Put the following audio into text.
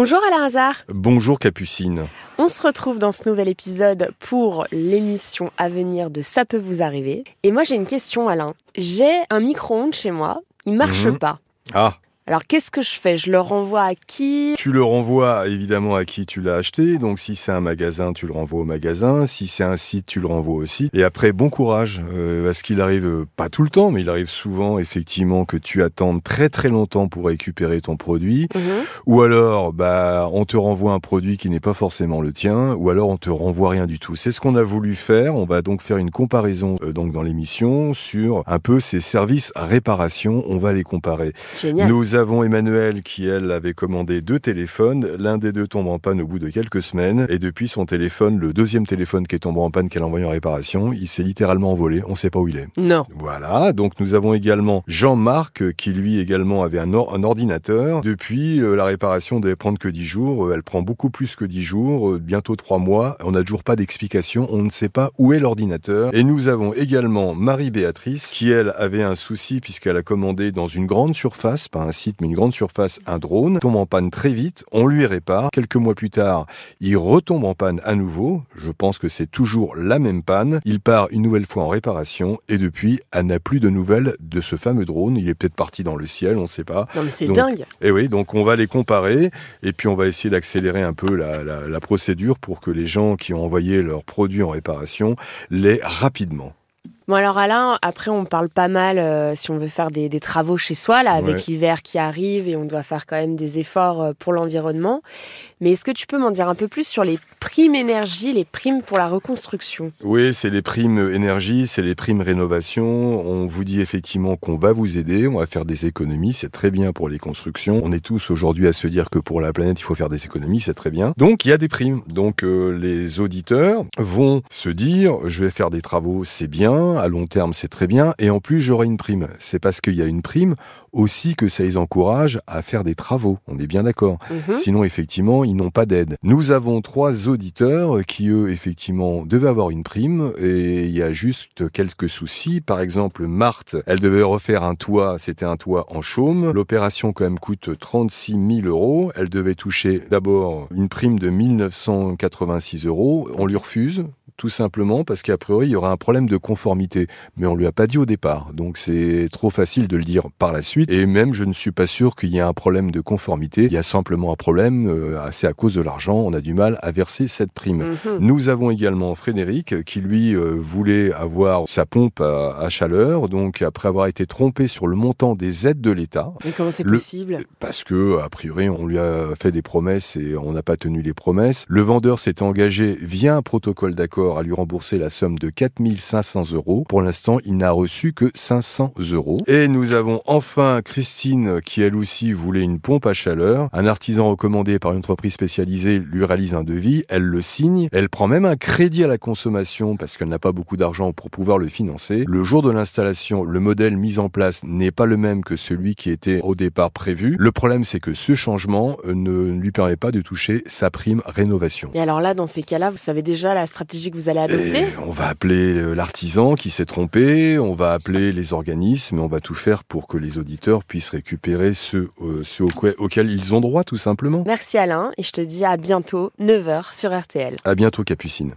Bonjour Alain Hazard. Bonjour Capucine. On se retrouve dans ce nouvel épisode pour l'émission à venir de Ça peut vous arriver. Et moi j'ai une question Alain. J'ai un micro-ondes chez moi, il marche Mhm. pas. Ah, Alors qu'est-ce que je fais? Je le renvoie à qui? Tu le renvoies évidemment à qui tu l'as acheté. Donc si c'est un magasin, tu le renvoies au magasin. Si c'est un site, tu le renvoies au site. Et après, bon courage, euh, parce qu'il arrive euh, pas tout le temps, mais il arrive souvent effectivement que tu attendes très très longtemps pour récupérer ton produit. Mhm. Ou alors, bah, on te renvoie un produit qui n'est pas forcément le tien, ou alors on te renvoie rien du tout. C'est ce qu'on a voulu faire. On va donc faire une comparaison euh, donc dans l'émission sur un peu ces services réparation. On va les comparer. Génial. Avons Emmanuel qui, elle, avait commandé deux téléphones. L'un des deux tombe en panne au bout de quelques semaines. Et depuis son téléphone, le deuxième téléphone qui est tombé en panne qu'elle a envoyé en réparation, il s'est littéralement envolé. On ne sait pas où il est. Non. Voilà, donc nous avons également Jean-Marc qui lui également avait un, or- un ordinateur. Depuis, euh, la réparation devait prendre que 10 jours. Euh, elle prend beaucoup plus que 10 jours, euh, bientôt 3 mois. On n'a toujours pas d'explication, on ne sait pas où est l'ordinateur. Et nous avons également Marie-Béatrice qui, elle, avait un souci puisqu'elle a commandé dans une grande surface, pas un site, mais une grande surface, un drone. Tombe en panne très vite, on lui répare. Quelques mois plus tard, il retombe en panne à nouveau. Je pense que c'est toujours la même panne. Il part une nouvelle fois en réparation et depuis, elle n'a plus de nouvelles de ce fameux drone. Il est peut-être parti dans le ciel, on ne sait pas. Non mais c'est dingue. Et oui, donc on va les comparer et puis on va essayer d'accélérer un peu la, la- la procédure pour que les gens qui ont envoyé leurs produits en réparation l'aient rapidement. Bon alors Alain, après on parle pas mal euh, si on veut faire des, des travaux chez soi là avec Ouais. l'hiver qui arrive et on doit faire quand même des efforts euh, pour l'environnement. Mais est-ce que tu peux m'en dire un peu plus sur les primes énergie, les primes pour la reconstruction? Oui, c'est les primes énergie, c'est les primes rénovation. On vous dit effectivement qu'on va vous aider, on va faire des économies, c'est très bien pour les constructions. On est tous aujourd'hui à se dire que pour la planète, il faut faire des économies, c'est très bien. Donc il y a des primes. Donc euh, les auditeurs vont se dire, je vais faire des travaux, c'est bien, à long terme, c'est très bien, et en plus j'aurai une prime. C'est parce qu'il y a une prime aussi que ça les encourage à faire des travaux. On est bien d'accord. Mhm. Sinon, effectivement, ils n'ont pas d'aide. Nous avons trois auditeurs qui, eux, effectivement, devaient avoir une prime et il y a juste quelques soucis. Par exemple, Marthe, elle devait refaire un toit, c'était un toit en chaume. L'opération, quand même, coûte 36 000 euros. Elle devait toucher d'abord une prime de 1986 euros. On lui refuse. Tout simplement parce qu'a priori, il y aura un problème de conformité. Mais on lui a pas dit au départ. Donc c'est trop facile de le dire par la suite. Et même, je ne suis pas sûr qu'il y ait un problème de conformité. Il y a simplement un problème, euh, c'est à cause de l'argent. On a du mal à verser cette prime. Mhm. Nous avons également Frédéric qui lui euh, voulait avoir sa pompe à, à chaleur, donc après avoir été trompé sur le montant des aides de l'État, Mais comment c'est Le- possible? Parce que a priori on lui a fait des promesses et on n'a pas tenu les promesses. Le vendeur s'est engagé via un protocole d'accord à lui rembourser la somme de 4500 euros. Pour l'instant, il n'a reçu que 500 euros. Et nous avons enfin Christine qui elle aussi voulait une pompe à chaleur. Un artisan recommandé par une entreprise spécialisée lui réalise un devis. Elle le signe. Elle prend même un crédit à la consommation parce qu'elle n'a pas beaucoup d'argent pour pouvoir le financer. Le jour de l'installation, le modèle mis en place n'est pas le même que celui qui était au départ prévu. Le problème, c'est que ce changement euh, ne lui permet pas de toucher sa prime rénovation. Et alors là, dans ces cas-là, vous savez déjà la stratégie que vous allez adopter? Et on va appeler euh, l'artisan qui s'est trompé, on va appeler les organismes, on va tout faire pour que les auditeurs puissent récupérer ce, euh, auquel ils ont droit, tout simplement. Merci Alain et je te dis à bientôt 9h sur RTL. À bientôt, Capucine.